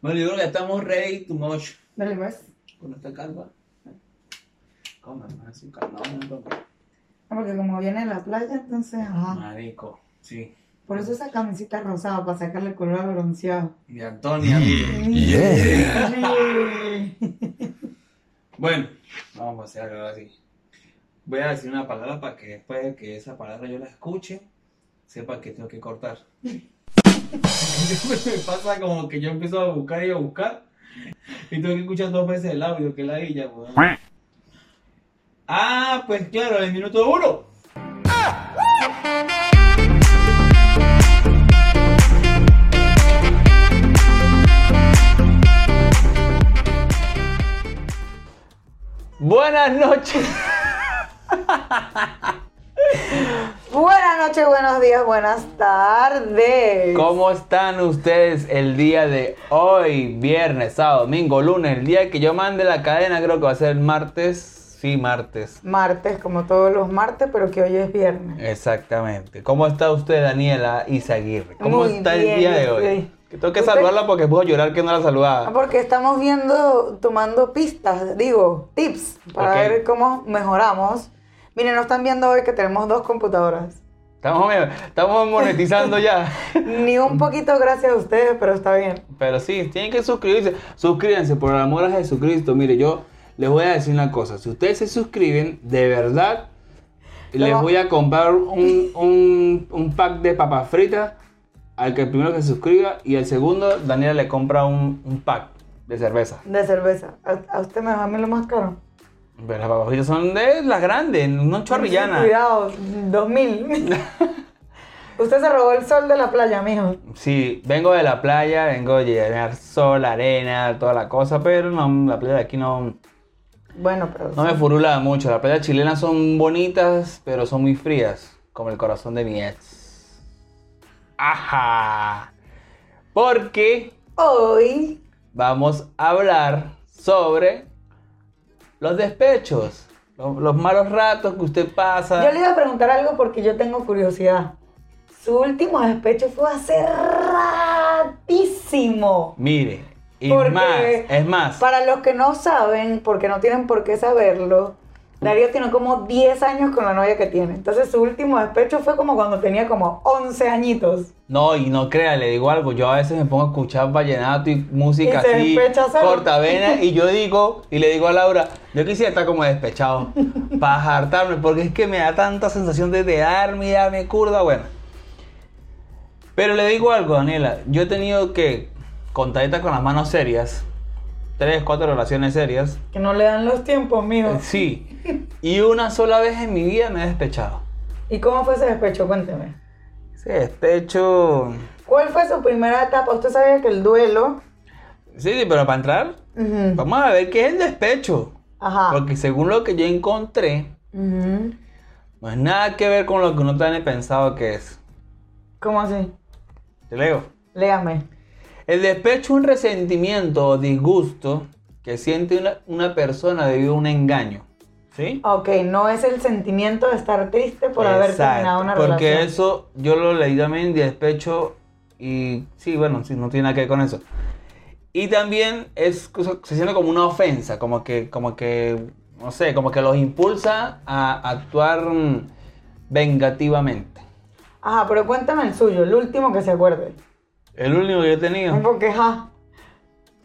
Bueno, yo creo que ya estamos ready to much Dale, pues. con esta calva. Calmado un poco. Ah, Porque como viene de la playa, entonces, ajá. Marico, sí. Por eso esa camisita rosada, para sacarle el color al bronceado. Y Antonia, mire. Yeah. Bueno, vamos a hacer algo así. Voy a decir una palabra para que después de que esa palabra yo la escuche, sepa que tengo que cortar. Me pasa como que yo empiezo a buscar y a buscar. Y tengo que escuchar dos veces el audio, que es la ella, weón. Ah, pues claro, el minuto uno. Buenas noches. Buenas noches, buenos días, buenas tardes. ¿Cómo están ustedes el día de hoy? Viernes, sábado, domingo, lunes. El día que yo mande la cadena creo que va a ser el martes. Sí, martes. Martes, como todos los martes, pero que hoy es viernes. Exactamente. ¿Cómo está usted, Daniela Izaguirre? ¿Cómo Muy está el día de hoy? sí. Que tengo que ¿Usted? saludarla porque puedo llorar que no la Ah, saludaba. Porque estamos viendo, tomando pistas, digo, tips, para ver cómo mejoramos. Miren, nos están viendo hoy que tenemos dos computadoras. Estamos, estamos monetizando ya. Ni un poquito gracias a ustedes, pero está bien. Pero sí, tienen que suscribirse. Suscríbanse por el amor a Jesucristo. Mire, yo les voy a decir una cosa. Si ustedes se suscriben, de verdad, les voy a comprar un, un, un pack de papas fritas al que el primero que se suscriba y el segundo, Daniela le compra un, un pack de cerveza. De cerveza. A, a usted me va a mí lo más caro. Pero las papas fritas son de las grandes, no chorrillanas. Cuidado, 2000. usted se robó el sol de la playa, mijo. Sí, vengo de la playa, vengo de llenar sol, arena, toda la cosa, pero no, la playa de aquí no, Bueno, pero. No me furula mucho. Las playas chilenas son bonitas, pero son muy frías, como el corazón de mi ex. Ajá. Porque Hoy. vamos a hablar sobre los despechos, los, los malos ratos que usted pasa. Yo le iba a preguntar algo porque yo tengo curiosidad. Su último despecho fue hace ratísimo. Mire, y Porque más, es más. Para los que no saben, porque no tienen por qué saberlo, Darío tiene como 10 años con la novia que tiene. Entonces su último despecho fue como cuando tenía como 11 añitos. No, y no crea, le digo algo, yo a veces me pongo a escuchar vallenato y música Y así, cortavena, y yo digo, y le digo a Laura, yo quisiera estar como despechado, para hartarme, porque es que me da tanta sensación de darme y darme curda, bueno. Pero le digo algo, Daniela, yo he tenido que, contadita con las manos serias, tres, cuatro relaciones serias, Que no le dan los tiempos, mijo. sí, y una sola vez en mi vida me he despechado. ¿Y cómo fue ese despecho? Cuénteme. Ese despecho... ¿Cuál fue su primera etapa? Usted sabía que el duelo... Sí, sí, pero para entrar. Vamos a ver qué es el despecho. Ajá. Porque según lo que yo encontré, Ujú. no es nada que ver con lo que uno tiene pensado que es. ¿Cómo así? Te leo. Léame. El despecho es un resentimiento o disgusto que siente una, una persona debido a un engaño. ¿Sí? Ok, no es el sentimiento de estar triste por haber terminado una Porque relación. eso yo lo leí también de despecho y sí, bueno, sí, no tiene nada que ver con eso. Y también es, se siente como una ofensa, como que, como que, no sé, como que los impulsa a actuar vengativamente. Ajá, pero cuéntame el suyo, el último que se acuerde. El único que yo he tenido, Porque, ajá,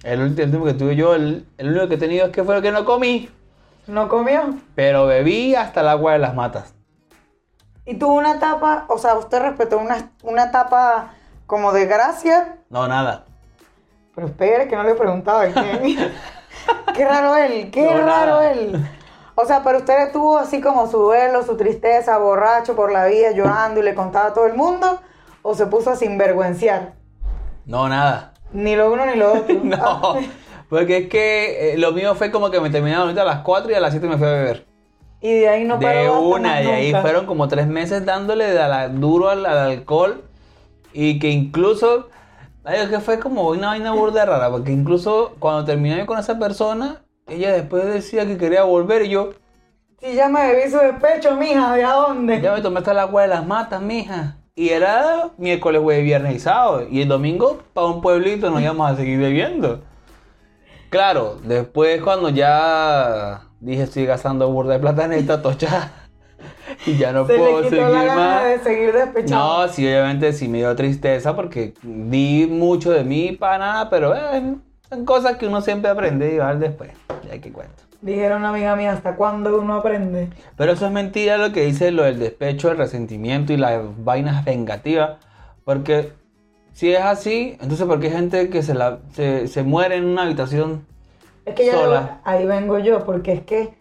el el último que tuve yo, el, el único que he tenido es que fue lo que no comí, no comió. pero bebí hasta el agua de las matas. Y tuvo una etapa, o sea, usted respetó una, una etapa como de gracia. No, nada. Pero espere, que no le preguntaba. ¿Qué, qué raro él, qué No, raro nada. él. O sea, pero usted tuvo así como su duelo, su tristeza, borracho por la vida, llorando y le contaba a todo el mundo. ¿O se puso a sinvergüenciar? No, nada. Ni lo uno ni lo otro. No, porque es que eh, lo mío fue como que me terminaron ahorita a las 4 y a las 7 me fui a beber. Y de ahí no paró de una, de ahí fueron como tres meses dándole de la- duro al, al alcohol y que incluso, ay, es que fue como una vaina burda rara, porque incluso cuando terminé yo con esa persona, ella después decía que quería volver y yo, Si ya me bebí su despecho, mija, ¿de a dónde? ya me tomé hasta el agua de las matas, mija. Y era miércoles, jueves, viernes y sábado. Y el domingo para un pueblito nos íbamos a seguir bebiendo. Claro, después cuando ya dije estoy gastando burda de plata en esta tocha y ya no Se puedo le quitó seguir la gana más. de seguir despechado. No, sí, obviamente sí me dio tristeza porque di mucho de mí para nada, pero eh, son cosas que uno siempre aprende y va después. Ya que cuento. Dijeron una amiga mía, ¿hasta cuándo uno aprende? Pero eso es mentira lo que dice lo del despecho, el resentimiento y las vainas vengativas. Porque si es así, entonces ¿por qué hay gente que se, la, se, se muere en una habitación? Es que ya Sola. ahí vengo yo, porque es que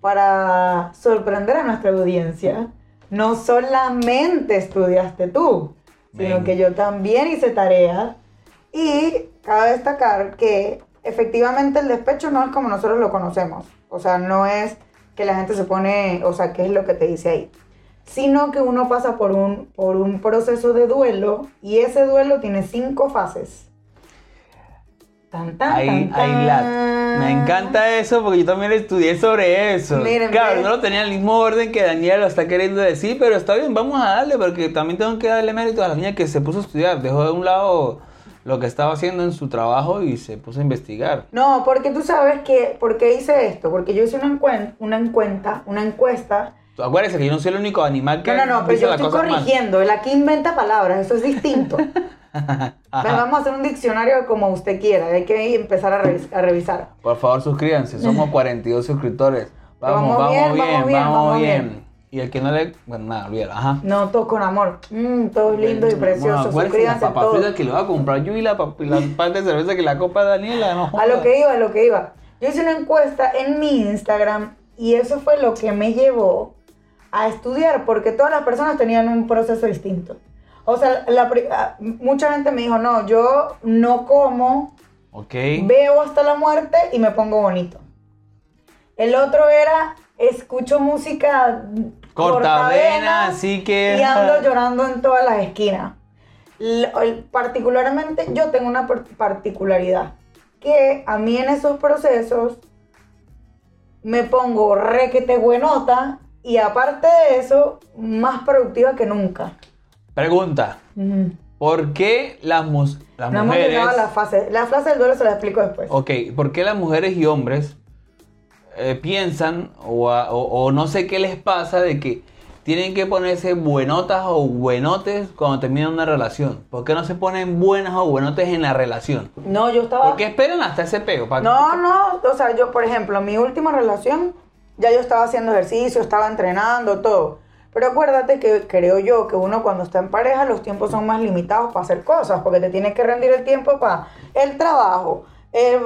para sorprender a nuestra audiencia, no solamente estudiaste tú, sino que yo también hice tarea y cabe destacar que efectivamente el despecho no es como nosotros lo conocemos, o sea, no es que la gente se pone, o sea, qué es lo que te dice ahí, sino que uno pasa por un, por un proceso de duelo y ese duelo tiene cinco fases. Tan, tan, Ahí, tan, ahí la- tan. Me encanta eso porque yo también estudié sobre eso. Miren, claro, no lo tenía el mismo orden que Daniel lo está queriendo decir, pero está bien, vamos a darle porque también tengo que darle mérito a la niña que se puso a estudiar. Dejó de un lado lo que estaba haciendo en su trabajo y se puso a investigar. No, porque tú sabes que, ¿por qué hice esto? Porque yo hice una, encuen- una encuesta, una encuesta. Acuérdense que yo no soy el único animal que No, no, no, pero yo estoy cosas mal. corrigiendo. Él aquí inventa palabras, eso es distinto. Vamos a hacer un diccionario como usted quiera, hay que empezar a, revis- a revisar. Por favor, suscríbanse. Somos 42 suscriptores. Vamos, Vamos vamos, bien, bien, vamos bien, vamos vamos bien. bien. Y el que no le. Bueno, nada, olvídalo. Ajá. No, todo con amor. Mm, todo lindo y Bueno, precioso. acuérdense, Suscríbanse las papas todos. fritas que le voy a comprar yo y la, la parte de cerveza que la copa Daniela. No A lo que iba, a lo que iba. Yo hice una encuesta en mi Instagram y eso fue lo que me llevó a estudiar porque todas las personas tenían un proceso distinto. O sea, la ah, mucha gente me dijo, no, yo no como, veo hasta la muerte y me pongo bonito. El otro era, escucho música Cortavena, así que. y ando llorando en todas las esquinas. Particularmente yo tengo una par- particularidad, que a mí en esos procesos me pongo requete buenota y aparte de eso, más productiva que nunca. Pregunta. ¿por qué las, las No hemos mujeres. llegado a la fase. La fase del duelo se la explico después. Ok, ¿por qué las mujeres y hombres eh, piensan o, a- o- o no sé qué les pasa de que tienen que ponerse buenotas o buenotes cuando terminan una relación? ¿Por qué no se ponen buenas o buenotes en la relación? No, yo estaba. ¿Por qué esperan hasta ese pego? No, no, o sea, yo, por ejemplo, mi última relación, ya yo estaba haciendo ejercicio, estaba entrenando, todo. Pero acuérdate que creo yo que uno cuando está en pareja los tiempos son más limitados para hacer cosas, porque te tienes que rendir el tiempo para el trabajo, eh,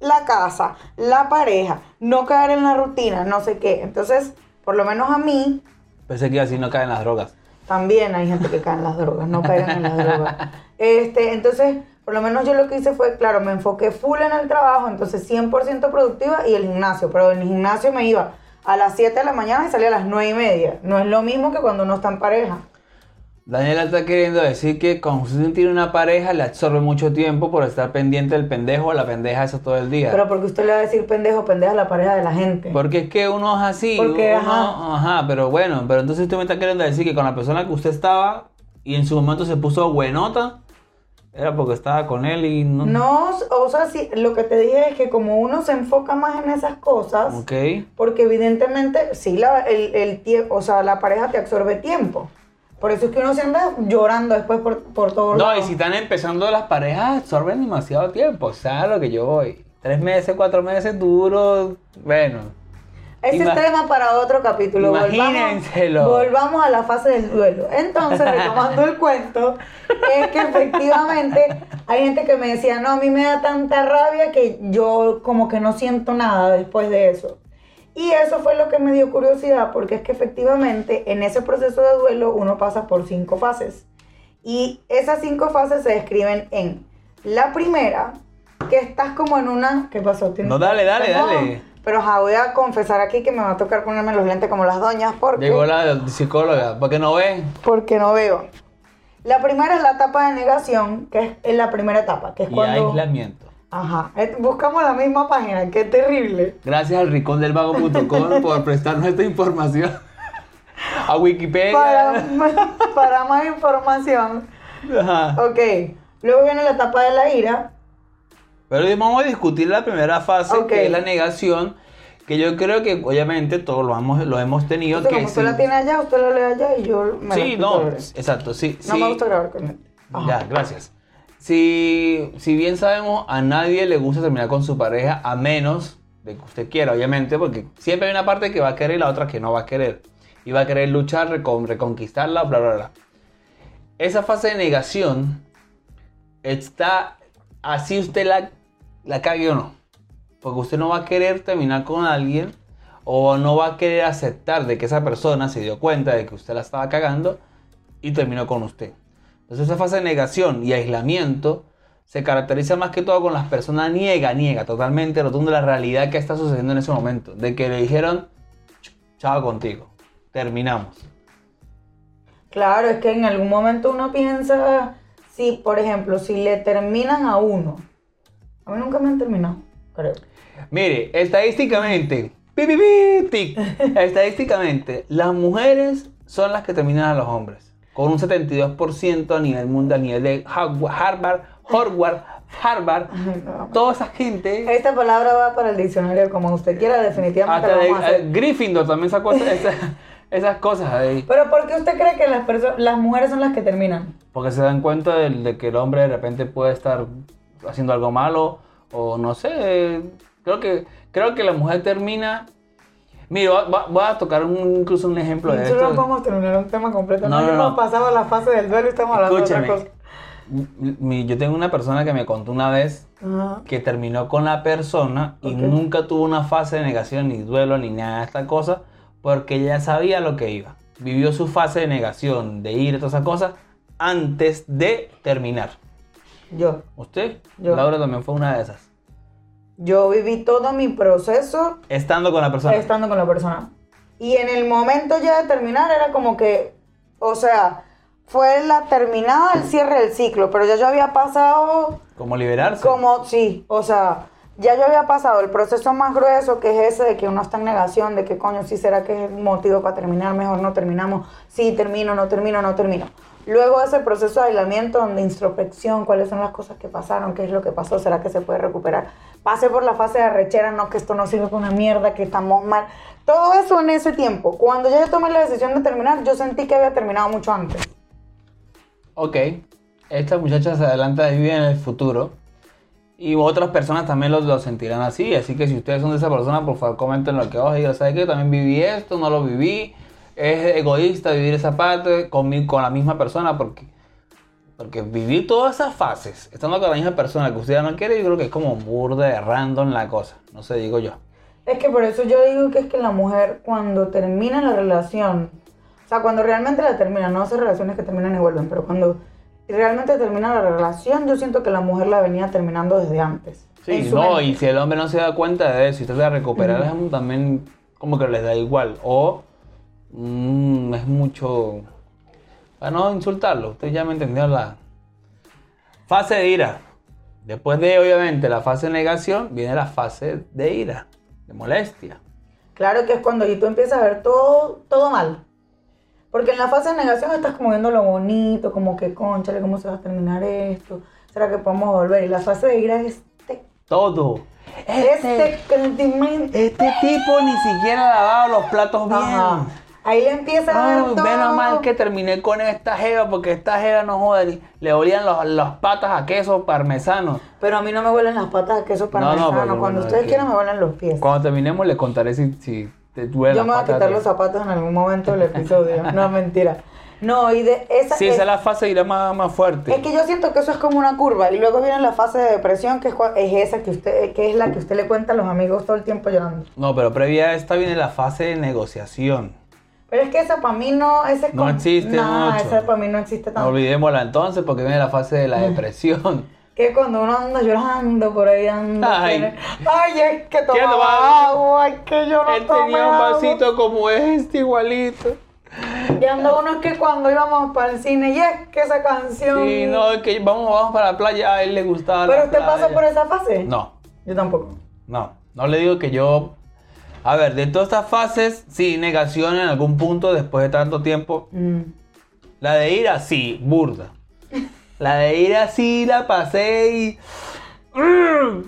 la casa, la pareja, no caer en la rutina, no sé qué. Entonces, por lo menos a mí, Pensé que así no caen las drogas. también hay gente que cae en las drogas, no caigan en las drogas. Este, entonces, por lo menos yo lo que hice fue, claro, me enfoqué full en el trabajo, entonces 100% productiva y el gimnasio, pero en el gimnasio me iba a las 7 de la mañana y salía a las 9 y media. No es lo mismo que cuando uno está en pareja. Daniela está queriendo decir que cuando usted tiene una pareja le absorbe mucho tiempo por estar pendiente del pendejo o la pendeja eso todo el día. Pero porque usted le va a decir pendejo, pendeja a la pareja de la gente. Porque es que uno es así. Porque, uno- ajá. ajá, pero bueno, pero entonces usted me está queriendo decir que con la persona que usted estaba y en su momento se puso buenota, era porque estaba con él y no. No, o sea, sí, lo que te dije es que como uno se enfoca más en esas cosas, Ok. Porque evidentemente, sí, la, el, el o sea, la pareja te absorbe tiempo. Por eso es que uno se anda llorando después por, por todos No, y si están empezando las parejas, absorben demasiado tiempo. O sea, lo que yo voy. Tres meses, cuatro meses duro. Bueno. Ese es tema para otro capítulo. Imagínenselo. Volvamos, volvamos a la fase del duelo. Entonces, retomando el cuento, es que efectivamente hay gente que me decía, no, a mí me da tanta rabia que yo como que no siento nada después de eso. Y eso fue lo que me dio curiosidad, porque es que efectivamente en ese proceso de duelo uno pasa por cinco fases. Y esas cinco fases se describen en la primera, que estás como en una... ¿Qué pasó? ¿Tienes- No, dale, dale, No, dale. Pero ja, voy a confesar aquí que me va a tocar ponerme los lentes como las doñas porque, Llegó la psicóloga. ¿Por qué no ve? porque no veo. La primera es la etapa de negación, que es en la primera etapa, que es Y cuando... aislamiento. Ajá, eh, buscamos la misma página, qué terrible. Gracias al ricondelvago.com por prestarnos esta información. a Wikipedia. Para, para más información. Ajá. Ok. Luego viene la etapa de la ira. Pero vamos a discutir la primera fase, que es la negación, que yo creo que obviamente todos lo hemos, lo hemos tenido. Entonces, que como usted sí- la tiene allá, usted la lee allá y yo me Sí, no, exacto, sí. No sí. me gusta grabar con él. Ajá. Ya, gracias. Si, si bien sabemos, a nadie le gusta terminar con su pareja, a menos de que usted quiera, obviamente, porque siempre hay una parte que va a querer y la otra que no va a querer. Y va a querer luchar, recon- reconquistarla, bla, bla, bla. Esa fase de negación está así usted la, la cague o no. Porque usted no va a querer terminar con alguien o no va a querer aceptar de que esa persona se dio cuenta de que usted la estaba cagando y terminó con usted. Entonces esa fase de negación y aislamiento se caracteriza más que todo con las personas niega, niega totalmente rotundo la realidad que está sucediendo en ese momento. De que le dijeron, "Ch- chao contigo, terminamos. Claro, es que en algún momento uno piensa, si, por ejemplo, si le terminan a uno. A mí nunca me han terminado, creo. Mire, estadísticamente, pi, pi, pi, tic, estadísticamente, las mujeres son las que terminan a los hombres. Con un 72% a nivel mundial, a nivel de Harvard, Harvard, Harvard, no. Toda esa gente, Esta palabra va para el diccionario como usted quiera, definitivamente hasta lo de, vamos a hacer. eh, Gryffindor también sacó esa- esa- esas cosas ahí. Pero ¿por qué usted cree que las, las mujeres son las que terminan? Porque se dan cuenta de, de que el hombre de repente puede estar haciendo algo malo o no sé. Creo que, creo que la mujer termina... Mire, va- a tocar un- incluso un ejemplo de Nosotros no podemos terminar un tema completo. No, No, no, hemos no. pasado la fase del duelo y estamos hablando de otra cosa. Mi- yo tengo una persona que me contó una vez Ajá. que terminó con la persona y nunca tuvo una fase de negación, ni duelo, ni nada de esta cosa, porque ella sabía lo que iba. Vivió su fase de negación, de ir, todas esas cosas, antes de terminar. Yo. ¿Usted? Yo. Laura también fue una de esas. Yo viví todo mi proceso Estando con la persona. estando con la persona. Y en el momento ya de terminar era como que, o sea, fue la terminada, el cierre del ciclo, pero ya yo había pasado Como liberarse. como, sí, o sea, ya yo había pasado el proceso más grueso que es ese de que uno está en negación, de que coño, sí será que es el motivo para terminar, mejor no terminamos, sí termino, no termino, no termino. Luego ese proceso de aislamiento, donde introspección, cuáles son las cosas que pasaron, qué es lo que pasó, será que se puede recuperar. Pase por la fase de arrechera, no, que esto no sirve para una mierda, que estamos mal. Todo eso en ese tiempo. Cuando yo tomé la decisión de terminar, yo sentí que había terminado mucho antes. Ok. Esta muchacha se adelanta y vive en el futuro. Y otras personas también lo, sentirán así. Así que si ustedes son de esa persona, por favor comenten lo que os digo. ¿Sabes qué? También viví esto, no lo viví. Es egoísta vivir esa parte con, con la misma persona porque, porque vivir todas esas fases, estando con la misma persona que usted ya no quiere, yo creo que es como burda de random la cosa. No sé, digo yo. Es que por eso yo digo que es que la mujer cuando termina la relación, o sea, cuando realmente la termina, no hace relaciones que terminan y vuelven, pero cuando realmente termina la relación, yo siento que la mujer la venía terminando desde antes. Sí, no, mente. y si el hombre no se da cuenta de eso y trata de recuperar, es también como que les da igual. O mm, es mucho. Para no insultarlo, usted ya me entendió la fase de ira. Después de, obviamente, la fase de negación, viene la fase de ira, de molestia. Claro que es cuando y tú empiezas a ver todo, todo mal. Porque en la fase de negación estás como viendo lo bonito, como que, conchale, ¿cómo se va a terminar esto? ¿Será que podemos volver? Y la fase de ira es este, Todo. este sentimiento. Este tipo ni siquiera ha lavado los platos bien. Ajá. Ahí le empieza a ver Ay, todo. menos mal que terminé con esta jeva porque esta jeva no joda, le- olían los, las patas a queso parmesano. Pero a mí no me huelen las patas de queso No, no, parmesano. porque, Cuando ustedes quieran me huelen los pies. Cuando terminemos les contaré si, si te duele Yo me voy a quitar los zapatos en algún momento del episodio. no, mentira. No, y de esa... Sí, es, esa es la fase irá más, más fuerte. es que yo siento que eso es como una curva. Y luego viene la fase de depresión, que es, es esa que usted, que es la que usted le cuenta a los amigos todo el tiempo llorando. No, pero previa a esta viene la fase de negociación. Pero es que esa para mí no... Ese No existe No, mucho. esa para mí no existe No tanto. olvidémosla entonces porque viene la fase de la depresión. Que cuando uno anda llorando por ahí anda... Ay. tiene- Ay, es que tomaba agua, es que yo no Él tenía un agua. vasito como este, igualito. Y anda uno es que cuando íbamos para el cine, y es que esa canción... Sí, no, es que vamos, vamos para la playa, a él le gustaba ¿Pero la usted pasó playa. por esa fase? No, Yo tampoco. no, no le digo que yo A ver, de todas estas fases, sí, negación en algún punto después de tanto tiempo. Mm. La de ira, sí, burda. La de ira, sí, la pasé y.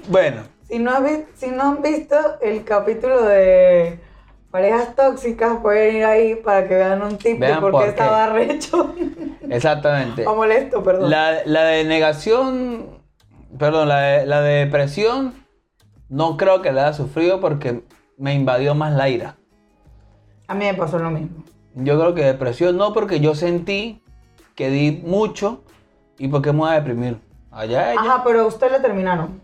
Bueno, Si no, has vi- si no han visto el capítulo de parejas tóxicas, pueden ir ahí para que vean un tip de Vean por por qué qué. estaba recho exactamente. o molesto, perdón. La, la de negación, perdón, la de, la de depresión, no creo que la haya sufrido porque me invadió más la ira. A mí me pasó lo mismo. Yo creo que depresión no porque yo sentí que di mucho y porque me voy a deprimir. Allá ella. Ajá, pero a usted le terminaron.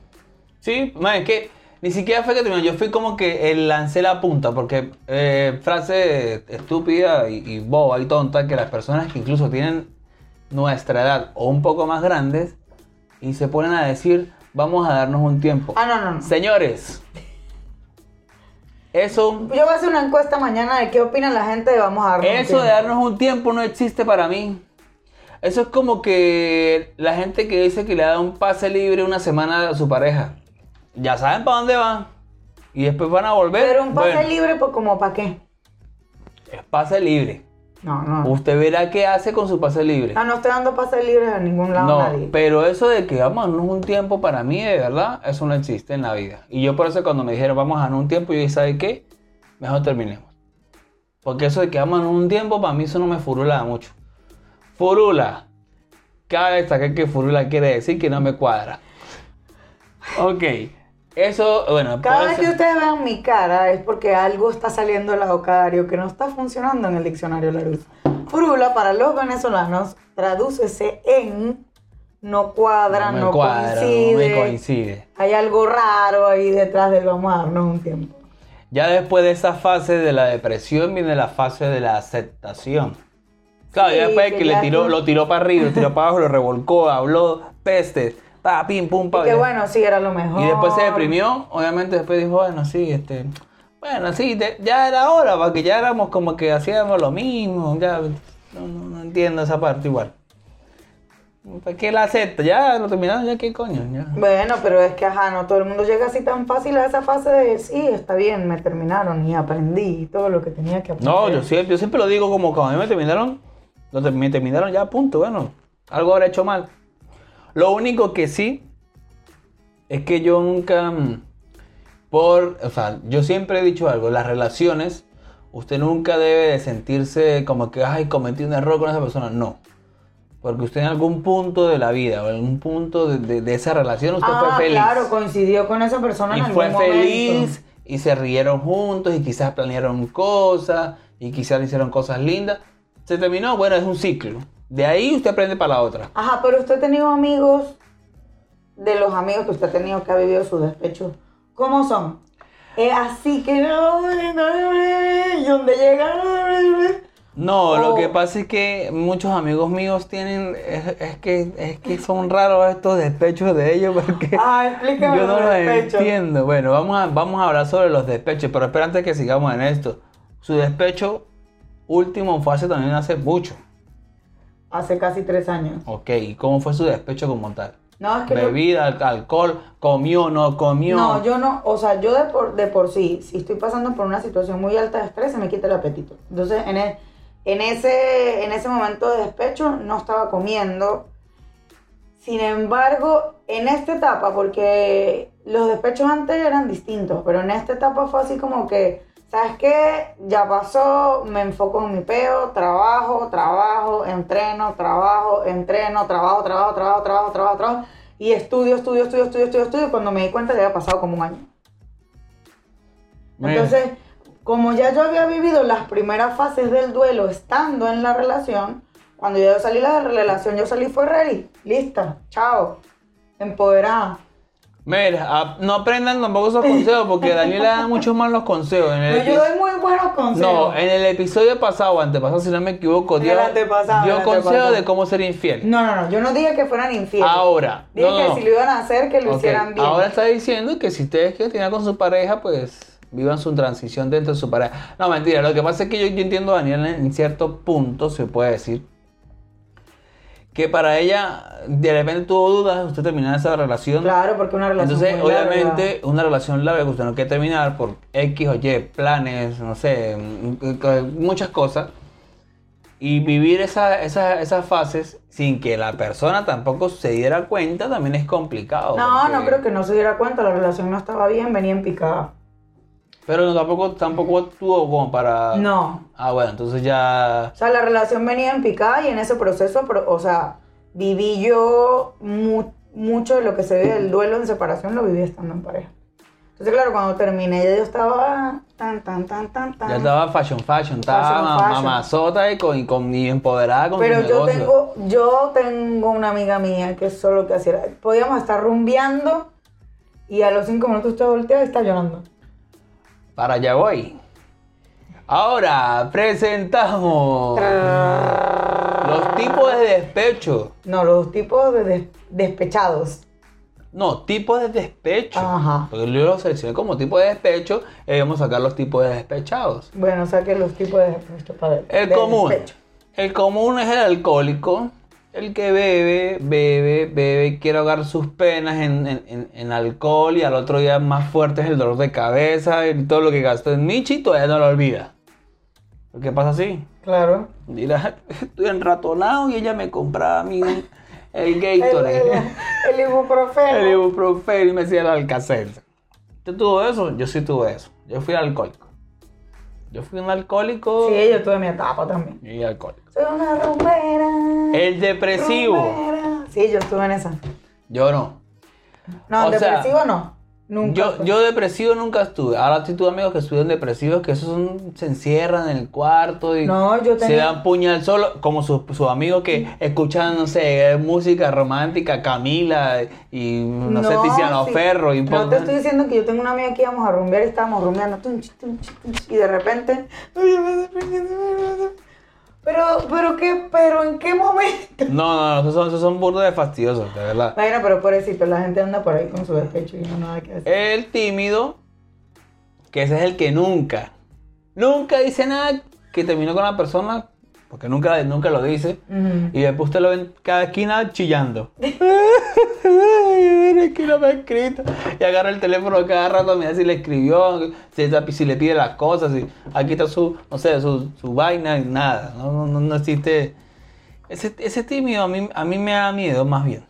Sí, man, es que ni siquiera fue que terminó. Yo fui como que lancé la punta porque eh, frase estúpida y, y boba y tonta que las personas que incluso tienen nuestra edad o un poco más grandes y se ponen a decir vamos a darnos un tiempo. Ah, no, no, no. Señores, eso, Yo voy a hacer una encuesta mañana de qué opina la gente de vamos a darnos un eso de darnos un tiempo no existe para mí. Eso es como que la gente que dice que le da un pase libre una semana a su pareja. Ya saben para dónde van. Y después van a volver. Pero un pase Bueno, libre, pues como para qué. Es pase libre. No, no. Usted verá qué hace con su pase libre. Ah, no estoy dando pases libres a ningún lado No, nadie. pero eso de que vamos a darnos un tiempo para mí, de verdad, eso no existe en la vida. Y yo por eso cuando me dijeron vamos a darnos un tiempo, yo dije, ¿sabe qué? Mejor terminemos. Porque eso de que vamos a darnos un tiempo, para mí eso no me furula mucho. Furula. Cabe destacar que furula quiere decir que no me cuadra. Ok. Eso, bueno, Cada vez que ustedes vean mi cara es porque algo está saliendo del abocario que no está funcionando en el diccionario Larousse. Furula para los venezolanos tradúcese en no cuadra, no cuadra, coincide. no me coincide. Hay algo raro ahí detrás del vamos a darnos un tiempo. Ya después de esa fase de la depresión viene la fase de la aceptación. Claro, Sí, ya después que que le tiró, tú- lo tiró para arriba, lo tiró para abajo, lo revolcó, habló pestes, pa, pim, pum, pa. Y que bueno, sí, era lo mejor. Y después se deprimió, obviamente después dijo, bueno, sí, este, bueno, sí, de- ya era hora, porque ya éramos como que hacíamos lo mismo, ya, no, no- no entiendo esa parte igual. ¿Para qué la acepta? Ya lo terminaron, ya qué coño, ya. Bueno, pero es que, ajá, no todo el mundo llega así tan fácil a esa fase de, sí, está bien, me terminaron y aprendí todo lo que tenía que aprender. No, yo siempre, yo siempre lo digo como cuando a mí me terminaron, me terminaron ya, punto, bueno, algo habré hecho mal. Lo único que sí es que yo nunca, mm, por, o sea, yo siempre he dicho algo, las relaciones, usted nunca debe de sentirse como que, ay, cometí un error con esa persona, no. Porque usted en algún punto de la vida o en algún punto de, de- de esa relación usted ah, fue feliz claro, coincidió con esa persona y en algún fue momento. feliz y se rieron juntos y quizás planearon cosas y quizás hicieron cosas lindas. Se terminó, bueno, es un ciclo. De ahí usted aprende para la otra. Ajá, pero usted ha tenido amigos, de los amigos que usted ha tenido que ha vivido su despecho, ¿cómo son? Eh, así que no, y donde llegan... No, lo Oh. que pasa es que muchos amigos míos tienen, es, es que, es que son raros estos despechos de ellos porque Ah, explícame yo no los los despechos. entiendo. Bueno, vamos a, vamos a hablar sobre los despechos, pero espera antes que sigamos en esto. Su despecho último fue hace también hace mucho. Hace casi tres años. Ok, ¿y cómo fue su despecho como tal? No, es que Bebida, al- alcohol, comió, no comió. No, yo no, o sea, yo de por, de por sí, si estoy pasando por una situación muy alta de estrés, se me quita el apetito. Entonces, en, e- en, ese, en ese momento de despecho, no estaba comiendo. Sin embargo, en esta etapa, porque los despechos antes eran distintos, pero en esta etapa fue así como que, ¿sabes qué? Ya pasó, me enfoco en mi peo, trabajo, trabajo, entreno, trabajo, entreno, trabajo, trabajo, trabajo, trabajo, trabajo, trabajo, y estudio, estudio, estudio, estudio, estudio, estudio, cuando me di cuenta ya había pasado como un año. Mira. Entonces, como ya yo había vivido las primeras fases del duelo estando en la relación, cuando yo salí de la relación, yo salí fue ready, lista, chao, empoderada. Mira, no aprendan tampoco esos consejos porque Daniela da mucho más los consejos. En el yo doy muy buenos consejos. no, en el episodio pasado o antepasado, si no me equivoco, dio, dio consejos de cómo ser infiel. no, no, no, yo no dije que fueran infieles. Ahora, Dije no, que no, si lo iban a hacer, que lo hicieran bien. Ahora está diciendo que si ustedes quieren tener con su pareja, pues vivan su transición dentro de su pareja. No, mentira, lo que pasa es que yo, yo entiendo a Daniela en cierto punto, se puede decir, que para ella de repente tuvo dudas, usted terminó esa relación. Claro, porque una relación Entonces, muy larga. obviamente, una relación larga que usted no quiere terminar por X o Y, planes, no sé, muchas cosas. Y vivir esa- esa- esas fases sin que la persona tampoco se diera cuenta también es complicado. No, porque- no creo que no se diera cuenta, la relación no estaba bien, venía en picada. Pero no, tampoco, tampoco tuvo como para... No. Ah, bueno, entonces ya... O sea, la relación venía en picada y en ese proceso, pro- o sea, viví yo mu- mucho de lo que se vive del duelo en separación, lo viví estando en pareja. Entonces, claro, cuando terminé, yo estaba tan, tan, tan, tan, tan. Ya estaba fashion fashion, estaba mamazota y, con, y, con- y empoderada con Pero su yo negocio. tengo, yo tengo una amiga mía que eso lo que hacía. Podíamos estar rumbeando y a los cinco minutos usted voltea y está llorando. Para allá voy. Ahora presentamos los tipos de despecho. No, los tipos de des- despechados. No, tipos de despecho. Ajá. Porque yo lo seleccioné como tipo de despecho y vamos a sacar los tipos de despechados. Bueno, o sea que los tipos de despecho para El de común. despecho. El común es el alcohólico. El que bebe, bebe, bebe, quiere ahogar sus penas en, en- en- alcohol y al otro día más fuerte es el dolor de cabeza y todo lo que gastó en Michi todavía no lo olvida. ¿Por qué pasa así? Claro. Mira, estoy enratonado y ella me compraba a mí el El, Gatorade, el, el ibuprofeno. el ibuprofeno y me hacía el alcacel. ¿Usted tuvo eso? Yo sí tuve eso. Yo fui alcohólico. Yo fui un alcohólico Sí, yo tuve mi etapa también. y alcohólico. Soy una rumbera. El depresivo. Sí, yo estuve en esa. Yo no. No, O sea, depresivo no. Nunca. Yo, yo depresivo nunca estuve. Ahora sí tuve amigos que estuvieron depresivos, que esos son- se encierran en el cuarto y No, yo se dan puñal solo, como sus amigos que escuchan, no sé, música romántica, Camila y no, sé, Tiziano sí. Ferro y No te estoy diciendo que yo tengo una amiga que íbamos a rumbear y estábamos rumbeando. y de repente. Pero, pero qué, pero en qué momento. No, no, no, esos son, esos son burdos de fastidiosos, de verdad. Bueno, pero pobrecito, la gente anda por ahí con su despecho y no nada que hacer. El tímido, que ese es el que nunca, nunca dice nada, que terminó con la persona, porque nunca, nunca lo dice. Y después usted lo ve en cada esquina chillando. Mira no me ha escrito. Y agarra el teléfono cada rato a mirar si le escribió, si, si le pide las cosas, si aquí está su, no sé, su, su vaina y nada. No, no, no, no existe. Ese, ese tímido a mí, a mí me da miedo más bien.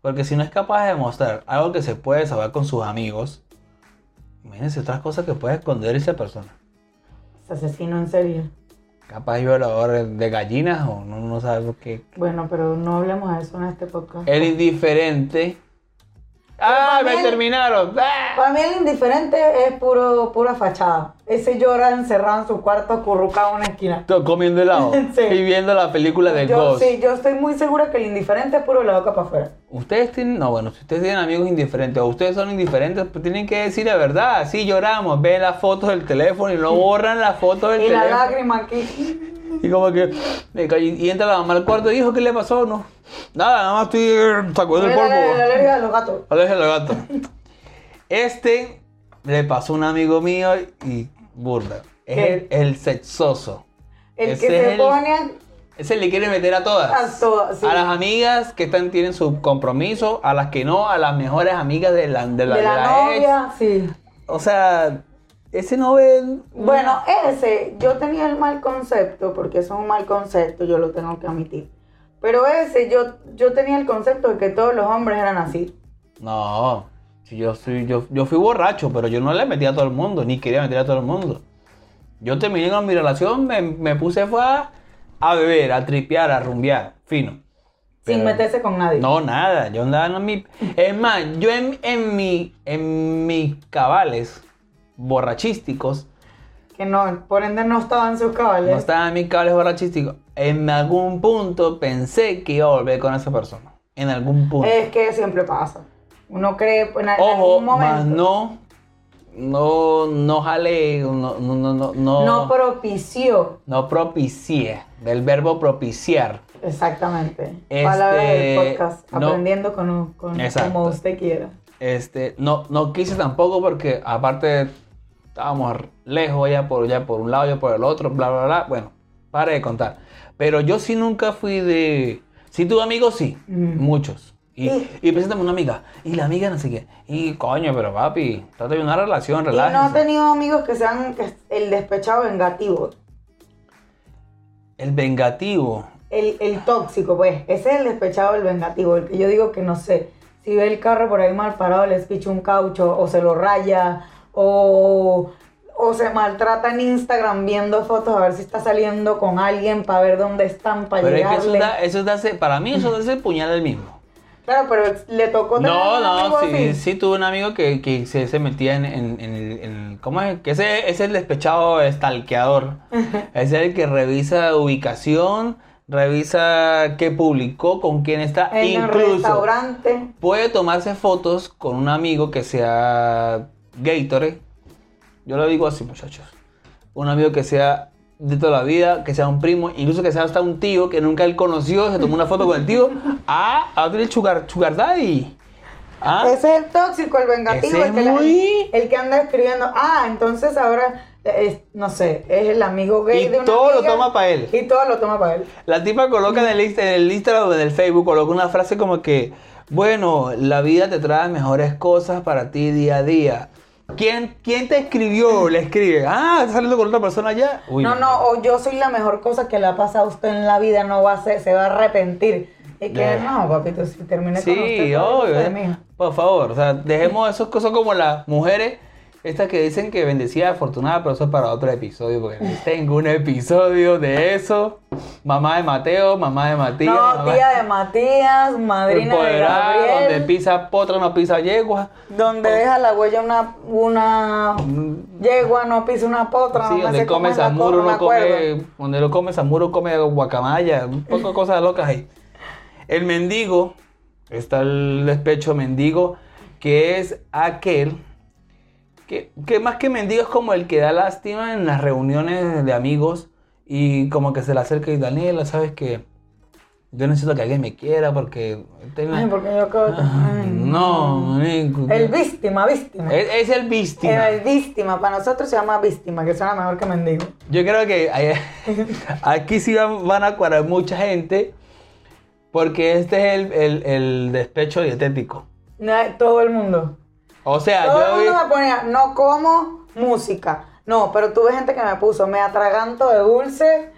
Porque si no es capaz de demostrar algo que se puede saber con sus amigos, imagínense otras cosas que puede esconder esa persona. Es asesino en serio. Capaz violador de gallinas o no, no sabemos qué, Bueno, pero no hablemos de eso en este podcast. El indiferente. ¡Ah! ¡Me terminaron! Para mí el indiferente es puro, pura fachada. Ese llora encerrado en su cuarto, acurrucado en una esquina. Comiendo helado Sí. y viendo la película de Yo, Ghost. sí, yo estoy muy segura que el indiferente es puro la boca para afuera. Ustedes tienen, no, bueno, si ustedes tienen amigos indiferentes o ustedes son indiferentes, pues tienen que decir la verdad. Sí, lloramos, ven las fotos del teléfono y no borran las fotos del Y la teléfono. lágrima aquí. Y como que, caí- y entra la mamá al cuarto y dijo, ¿qué le pasó? No, nada, nada más estoy eh, sacudiendo el La, la, la polvo. alergia de los gatos. Aléjalo, gato. Este le pasó a un amigo mío y burda. Es el, el sexoso. El Ese que se el- pone a- Ese le quiere meter a todas. a todas. sí. A las amigas que están, tienen su compromiso, a las que no, a las mejores amigas de la, de la, de la, de la novia, sí. O sea, ese no ve. Bueno, ese, yo tenía el mal concepto, porque eso es un mal concepto, yo lo tengo que admitir. Pero ese, yo, yo tenía el concepto de que todos los hombres eran así. No, si yo, soy, yo, yo fui borracho, pero yo no le metí a todo el mundo, ni quería meter a todo el mundo. Yo terminé con mi relación, me, me puse fue a, a beber, a tripear, a rumbear, fino. Sin meterse con nadie. No, nada, yo andaba en mi... Es más, yo en, en, mi, en mis cabales borrachísticos, Que no, por ende no estaban sus cabales. no estaba en mis cabales borrachísticos, en algún punto pensé que iba a volver con esa persona. En algún punto. Es que siempre pasa. Uno cree en, Ojo, algún momento. más no, no, no jale, no, no, no, no, no, propició. no propicié, del verbo propiciar. Exactamente. Este, Palabras del podcast. no. Aprendiendo con, con como usted quiera. Este, no, no quise tampoco porque aparte estábamos lejos ya por, ya por un lado, ya por el otro, bla, bla, bla. Bueno, pare de contar. Pero yo sí nunca fui de, Sí tuve amigos, sí, Mm. muchos. Y, Y- y preséntame una amiga. Y la amiga no sé qué. Y coño, pero papi, trata de una relación, Y no he relájese. tenido amigos que sean que- el despechado vengativo. El vengativo. El, el tóxico, pues. Ese es el despechado, el vengativo. El que yo digo que no sé. Si ve el carro por ahí mal parado, le picha un caucho, o se lo raya, o, o se maltrata en Instagram viendo fotos a ver si está saliendo con alguien para ver dónde están, para Pero es que eso llegarle. da, eso da para mí eso es el puñal del mismo. Claro, pero le tocó tener No, un amigo no, sí, así. sí tuve un amigo que, que se, se metía en, en, en el, en- ¿Cómo es? Que ese es el despechado stalkeador. es el que revisa ubicación, revisa qué publicó, con quién está. En el restaurante. puede tomarse fotos con un amigo que sea Gatorade. Yo lo digo así, muchachos. Un amigo que sea de toda la vida, que sea un primo, incluso que sea hasta un tío que nunca él conoció, se tomó una foto con el tío. Ah, ahora tiene el sugar, sugar daddy. Ah, Ese es el tóxico, el vengativo, Ese el, que la- muy- el que anda escribiendo. Ah, entonces ahora, es- no sé, es el amigo gay Y de una todo lo toma pa' él. Y todo lo toma para él. La tipa coloca en el, en el Instagram o en el Facebook, coloca una frase como que, bueno, la vida te trae mejores cosas para ti día a día. ¿Quién, quién te escribió? Le escribe, ah, ¿estás saliendo con otra persona ya? Uy, no, no, o yo soy la mejor cosa que le ha pasado a usted en la vida, no va a ser, se va a arrepentir. Y que no, papito, si terminé con usted. Sí, obvio. eh. Por favor, o sea, dejemos esas cosas como las mujeres, estas que dicen que bendecida afortunada, pero eso es para otro episodio, porque tengo un episodio de eso. Mamá de Mateo, mamá de Matías. No, mamá- tía de Matías, madrina de Empoderada, donde Gabriel, pisa potra, no pisa yegua. donde deja la huella una, una yegua, no pisa una potra, Sí, no donde come Samuro, no me no come, donde lo come Samuro, come guacamaya, un poco de cosas locas ahí. El mendigo, está el despecho mendigo, que es aquel que, que más que mendigo es como el que da lástima en las reuniones de amigos y como que se le acerca y Daniela, ¿sabes que Yo necesito que alguien me quiera porque... tengo- Ay, porque yo ay, no, marico. El víctima, víctima. es, es el víctima. El víctima, para nosotros se llama víctima, que suena mejor que mendigo. Yo creo que aquí sí van, a cuadrar mucha gente porque este es el, el- el despecho dietético. No, Todo el mundo. O sea, Todo el vi... mundo me ponía, no como música. No, pero tuve gente que me puso, me atraganto de dulce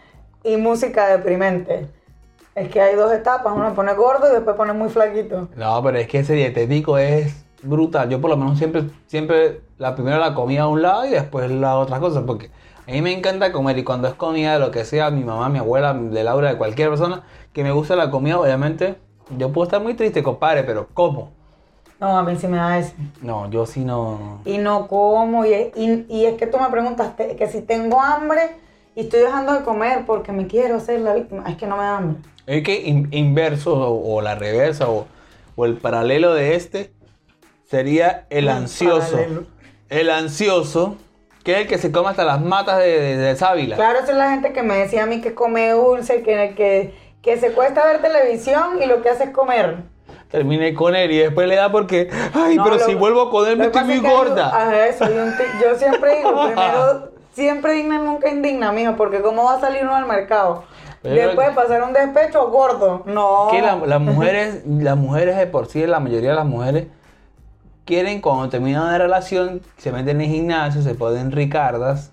y música deprimente. Es que hay dos etapas, uno pone gordo y después pone muy flaquito. No, pero es que ese dietético es brutal. Yo por lo menos siempre, siempre la primera la comía a un lado y después la otra cosa. Porque a mí me encanta comer y cuando es comida de lo que sea, mi mamá, mi abuela, de Laura, de cualquier persona que me gusta la comida, obviamente, yo puedo estar muy triste, compadre, pero como. No, a mí sí me da ese. No, yo sí no... Y no como, y, y, y es que tú me preguntas te- que si tengo hambre y estoy dejando de comer porque me quiero hacer la víctima, es que no me da hambre. Es que in- inverso o, o la reversa o, o el paralelo de este sería el El ansioso. paralelo. El ansioso, que es el que se come hasta las matas de, de, de sábila. Claro, esa es la gente que me decía a mí que come dulce, que, que, que se cuesta ver televisión y lo que hace es comer. Terminé con él y después le da porque, ay, No, pero lo- si vuelvo con él me estoy muy gorda. Ajá, soy un yo siempre digo, primero, siempre digna, nunca indigna, mijo, porque ¿cómo va a salir uno al mercado? Pero- Después de pasar un despecho gordo. No. Que la- las mujeres, las mujeres de por sí, la mayoría de las mujeres quieren cuando terminan una relación, se meten en el gimnasio, se ponen ricardas,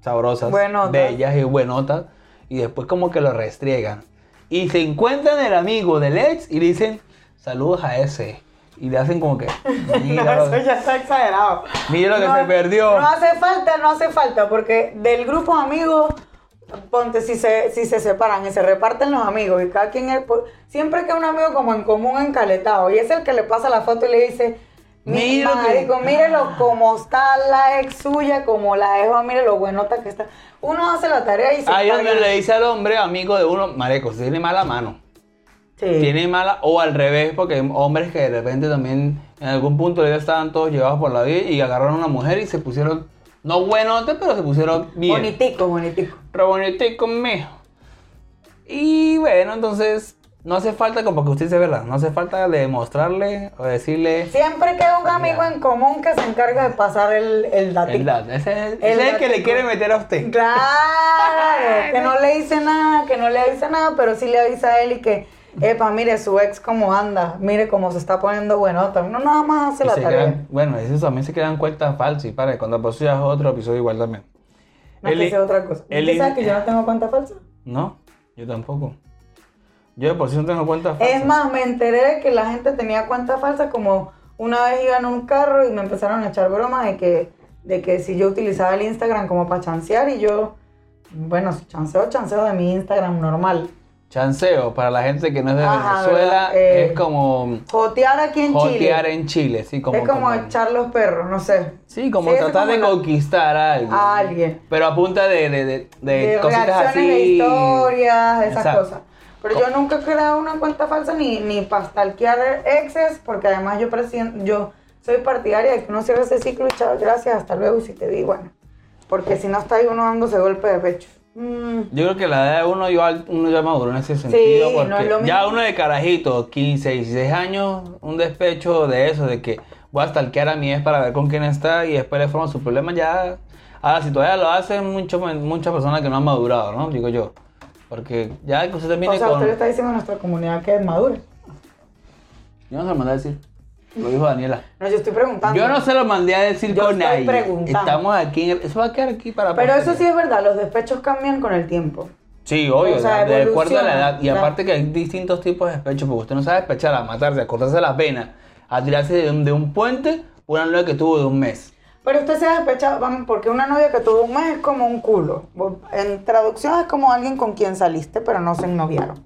sabrosas, Buenotas. bellas y buenotas, y después como que lo restriegan. Y se encuentran el amigo del ex y le dicen, saludos a ese. Y le hacen como que, No, mira, lo, eso ya está exagerado. mira lo que No- se perdió. No hace falta, no hace falta, porque del grupo amigos, ponte, si se, si se separan y se reparten los amigos y cada quien es, por- siempre que un amigo como en común encaletado y es el que le pasa la foto y le dice, Mira marico, mírelo cómo está la ex suya, como la dejó, mire lo buenota que está. Uno hace la tarea y se Ahí donde le dice al hombre, amigo de uno, mareco, usted tiene mala mano. Sí. Tiene mala, o al revés, porque hay hombres que de repente también en algún punto de vida estaban todos llevados por la vida y agarraron a una mujer y se pusieron, no buenotes, pero se pusieron bien. Bonitico, bonitico. Re bonitico, mijo. Y bueno, entonces no hace falta, como que usted dice verdad, no hace falta de demostrarle o decirle Siempre queda un amigo en común que se encarga de pasar el, el el dato. Ese es el, El ese es el que le quiere meter a usted. Claro, que no le dice nada, que no le avisa nada, pero sí le avisa a él y que epa, mire su ex cómo anda, mire cómo se está poniendo buenota. Uno nada más hace Y la tarea. crean- bueno, eso también se crean cuentas falsas y para cuando es otro episodio igual también. No, El que otra cosa. el ¿Usted i- sabe que yo no tengo cuenta falsa? No, yo tampoco. Yo de por sí no tengo cuentas falsas. Es más, me enteré que la gente tenía cuenta falsa como una vez iba en un carro y me empezaron a echar bromas de que, de que si yo utilizaba el Instagram como para chancear y yo, bueno, chanceo, chanceo de mi Instagram normal. Chanceo, para la gente que no es de Ajá, Venezuela. Eh, es como Jotear aquí en jotear Chile. en Chile, sí, como, es como, echar los perros, no sé. Sí, como Sí, tratar como de conquistar a alguien. a alguien. Pero a punta de, de, de, de cositas así. de historias, de esas Exacto. cosas. Pero yo nunca he creado una cuenta falsa ni, ni para stalkear exes, porque además yo, yo soy partidaria de que uno cierre ese ciclo y chao, gracias, hasta luego, si te di, bueno. Porque si no está ahí uno dándose golpe de pecho. Mm, Yo creo que la edad de uno, igual uno ya maduró en ese sentido. porque es lo ya uno de carajito, 15, 16 años, un despecho de eso, de que voy a stalkear a mi ex para ver con quién está y después le forma su problema, ya. Ahora, si todavía lo hacen, mucho, muchas personas que no han madurado, ¿no? Digo yo. Porque ya que usted o termine sea, con. usted le está diciendo a nuestra comunidad que es madura. Yo no se lo mandé a decir. Lo dijo Daniela. No, yo estoy preguntando. Yo no se lo mandé a decir Yo con estoy nadie. preguntando. Estamos aquí. en el- Eso va a quedar aquí para. Pero eso sí es verdad, los despechos cambian con el tiempo. Sí, obvio, O sea, de, acuerdo a la edad. Y aparte que hay distintos tipos de despechos, porque usted no sabe despechar, a matarse, a cortarse las venas, a tirarse de un, de un puente una novia que tuvo de un mes. Pero usted se ha despechado, vamos, porque una novia que tuvo un mes es como un culo. En traducción es como alguien con quien saliste, pero no se ennoviaron.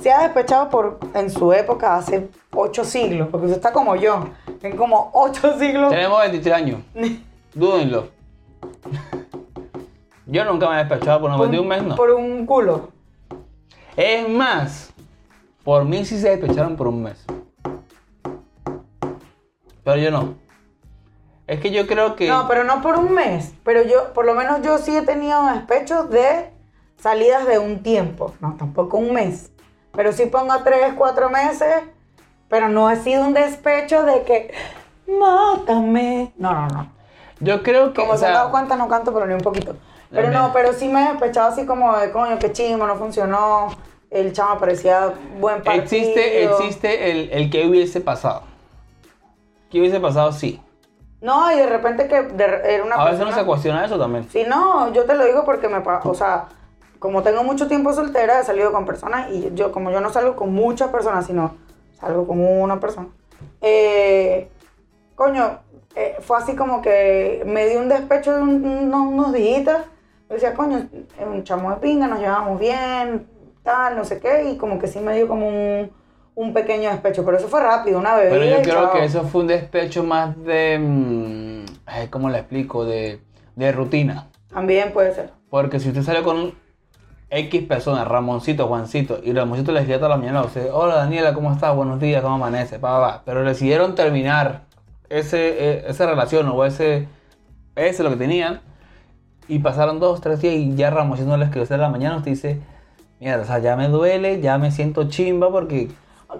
Se ha despechado por, en su época, hace ocho siglos, porque usted está como yo, en como ocho siglos. Tenemos 23 años. Dúdenlo. Yo nunca me he despechado por una de un mes, no. Por un culo. Es más, por mí sí se despecharon por un mes. Pero yo no. Es que yo creo que. No, pero no por un mes. Pero yo, por lo menos yo sí he tenido despechos de salidas de un tiempo. No, tampoco un mes. Pero sí pongo tres, cuatro meses. Pero no ha sido un despecho de que mátame. No, no, no. Yo creo que. Como o se han dado cuenta, no canto, pero ni un poquito. Pero no, pero sí me he despechado así como de coño, qué chingo, no funcionó. El chamo parecía buen partido. existe, existe el, el que hubiese pasado. ¿Qué hubiese pasado? Sí. No, y de repente que de- era una A veces no se cuestiona eso también. Sí, no, yo te lo digo porque me o sea, como tengo mucho tiempo soltera, he salido con personas y yo, como yo no salgo con muchas personas, sino salgo con una persona. Eh, coño, eh, fue así como que me dio un despecho de un- unos, unos días. Yo decía, coño, un chamo de pinga, nos llevamos bien, tal, no sé qué, y como que sí me dio como un, un pequeño despecho, pero eso fue rápido, una bebida. Pero yo creo chao. que eso fue un despecho más de. mm, ¿Cómo le explico? De, de rutina. También puede ser. Porque si usted sale con un X persona, Ramoncito, Juancito, y Ramoncito le escribía toda la mañana a usted, hola Daniela, ¿cómo estás? Buenos días, ¿cómo amanece? Pa, pa, pa. Pero decidieron terminar ese, eh, esa relación o ese, ese lo que tenían, y pasaron dos, tres días y ya Ramoncito no le escribió a la mañana, usted dice, mira, o sea, ya me duele, ya me siento chimba porque,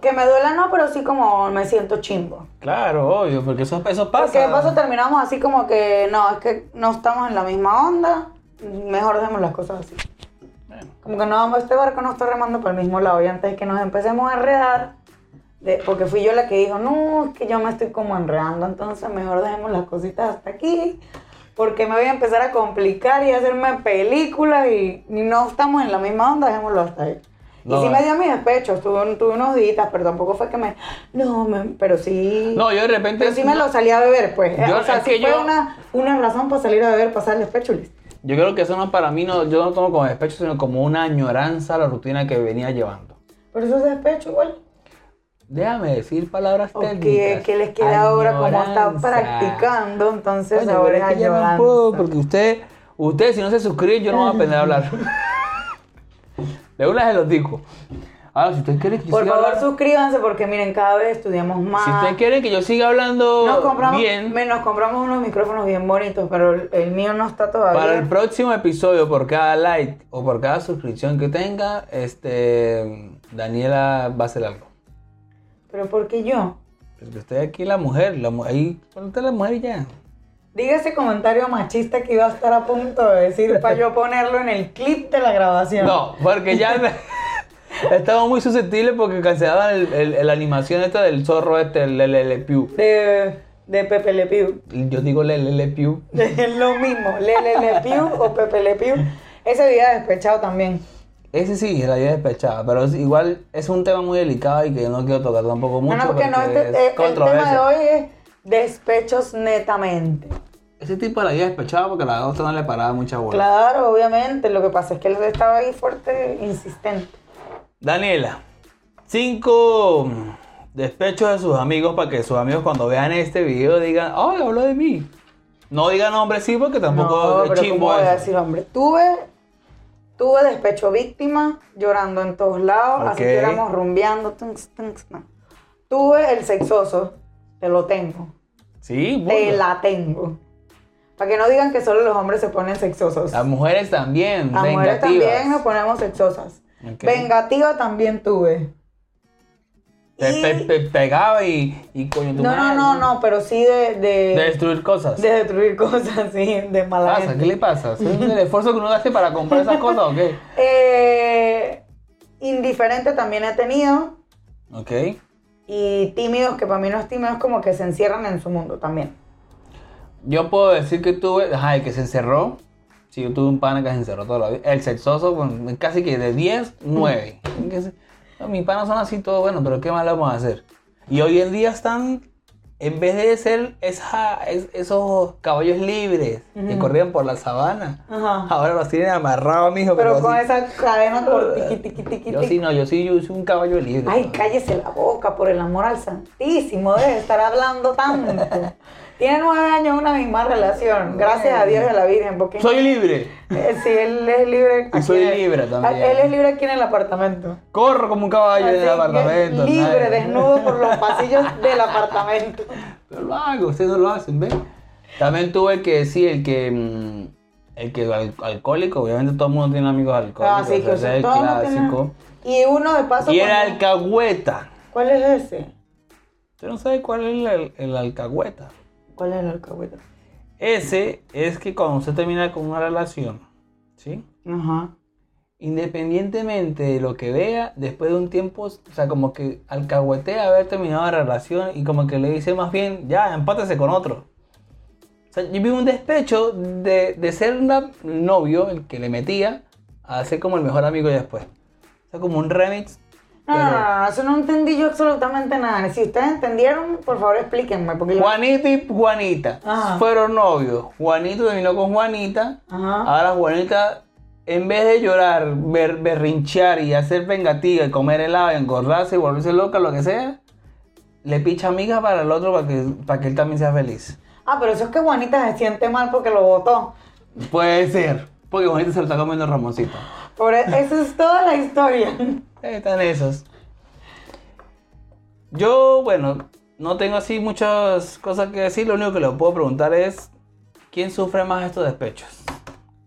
Que me duela no, pero sí como me siento chimbo. claro, obvio, porque eso, eso pasa. Porque de paso terminamos así como que no, es que no estamos en la misma onda, mejor dejemos las cosas así. Bueno. Como que no vamos, este barco no está remando para el mismo lado y antes de que nos empecemos a enredar, de- porque fui yo la que dijo, no, es que yo me estoy como enredando, entonces mejor dejemos las cositas hasta aquí, porque me voy a empezar a complicar y a hacerme películas y, y no estamos en la misma onda, dejémoslo hasta ahí. No, y sí me dio mis despechos, tuve, tuve unos días, pero tampoco fue que me... No, pero sí... No, yo de repente... Pero sí me lo salí a beber, pues. Yo- o sea, sí fue yo- una, una razón para salir a beber, pasar el despecho, listo. Yo creo que eso no para mí, no, yo no lo tomo como despecho, sino como una añoranza a la rutina que venía llevando. Pero eso es despecho igual. Déjame decir palabras técnicas. que, que les queda ahora como está Añoranza. practicando, entonces Coño, ahora es que yo no puedo, porque usted, usted si no se suscribe, yo no voy a aprender a hablar. De una se los digo. Ahora, si ustedes quieren que yo Por siga favor, hablando, suscríbanse porque miren, cada vez estudiamos más. si ustedes quieren que yo siga hablando nos compramos, bien, me- nos compramos unos micrófonos bien bonitos, pero el, el mío no está todavía. para el próximo episodio, por cada like o por cada suscripción que tenga, este, Daniela va a hacer algo. Pero porque yo. Porque usted aquí la mujer, la, ahí, ponte la mujer y ya. Diga ese comentario machista que iba a estar a punto de decir para yo ponerlo en el clip de la grabación. No, porque ya, Estamos muy susceptibles porque cancelaban el, el- la animación esta del zorro este, el Lele Pew. De, de Pepe Le Pew. Yo digo Lele Pew. Es lo mismo, Lele Le Pew o Pepe Le Pew. Ese día despechado también. Ese sí, la idea despechada, pero es- igual es un tema muy delicado y que yo no quiero tocar tampoco mucho. no, no, porque no, porque este- es eh, el tema de hoy es despechos netamente. Ese tipo de la idea despechada porque la otra no le paraba mucha bola. Claro, obviamente. Lo que pasa es que él estaba ahí fuerte, insistente. Daniela, cinco despechos de sus amigos para que sus amigos cuando vean este video digan, ay, habló de mí. No digan nombre sí porque tampoco no, es chimbo ¿cómo voy a decir, hombre? Tuve, tuve despecho víctima, llorando en todos lados, así que éramos rumbeando. tunks, no. Tuve el sexoso, te lo tengo. Sí, Te bueno. la tengo. Para que no digan que solo los hombres se ponen sexosos. Las mujeres también, Las mujeres también nos ponemos sexosas. Ok. Vengativa también tuve. Te, Y- pe- pe- pegaba y, y coño tu No, no, no, no, pero sí de, de, De destruir cosas. de destruir cosas, sí, de ¿Qué mala pasa? gente. ¿Qué le pasa? ¿Es el esfuerzo que uno hace para comprar esas cosas o qué? Eh, indiferente también he tenido. Ok. Y tímidos, que para mí no es tímido, es como que se encierran en su mundo también. Yo puedo decir que tuve, ajá, el que se encerró. Sí, yo tuve un pana que se encerró toda la vida. El sexoso, bueno, casi que de 10, 9. Que se- no, mis panas son así todo bueno, pero ¿qué más le vamos a hacer? Y hoy en día están, en vez de ser esa, es- esos caballos libres que corrían por la sabana, ahora los tienen amarrados, mijo. Pero con esa cadena por tiqui, tiqui, tiqui, Yo sí, no, yo sí, yo soy un caballo libre. Ay, ¿no? cállese la boca, por el amor al santísimo, debe estar hablando tanto. Tiene nueve años una misma relación, gracias a Dios y a la Virgen, porque Soy libre. Eh, sí, él es libre. Y aquí soy en el- libre también. Él es libre aquí en el apartamento. Corro como un caballo en Así el que apartamento. Libre, nadie- desnudo por los pasillos del apartamento. Pero lo hago, ustedes no lo hacen, ¿ven? También tuve que sí, el que. mm, El que al- alcohólico, obviamente todo el mundo tiene amigos alcohólicos. Ah, sí, que o sea, es el tiene- clásico. Y uno de paso. Y era cuando- alcahueta. ¿Cuál es ese? ¿Usted no sabe cuál es el, el alcahueta? ¿Cuál es el alcahueta? Ese es que cuando usted termina con una relación, ¿sí? Ajá. Independientemente de lo que vea, después de un tiempo, o sea, como que alcahuetea haber terminado la relación y como que le dice más bien, ya, empátese con otro. O sea, yo vi un despecho de, de ser un novio, el que le metía, a ser como el mejor amigo después. O sea, como un remix. Pero- no, eso no entendí yo absolutamente nada. Si ustedes entendieron, por favor explíquenme. Porque yo... Juanito y Juanita Ajá. fueron novios. Juanito terminó con Juanita. Ajá. Ahora Juanita, en vez de llorar, ber- berrinchear y hacer vengativa y comer helado y engordarse y volverse loca, lo que sea, le picha amiga para el otro para que, para que él también sea feliz. Ah, pero eso es que Juanita se siente mal porque lo votó. Puede ser, porque Juanita se lo está comiendo Ramoncito. Por e- eso es toda la historia. Están esos. Yo, bueno, no tengo así muchas cosas que decir. Lo único que le puedo preguntar es: ¿quién sufre más estos despechos?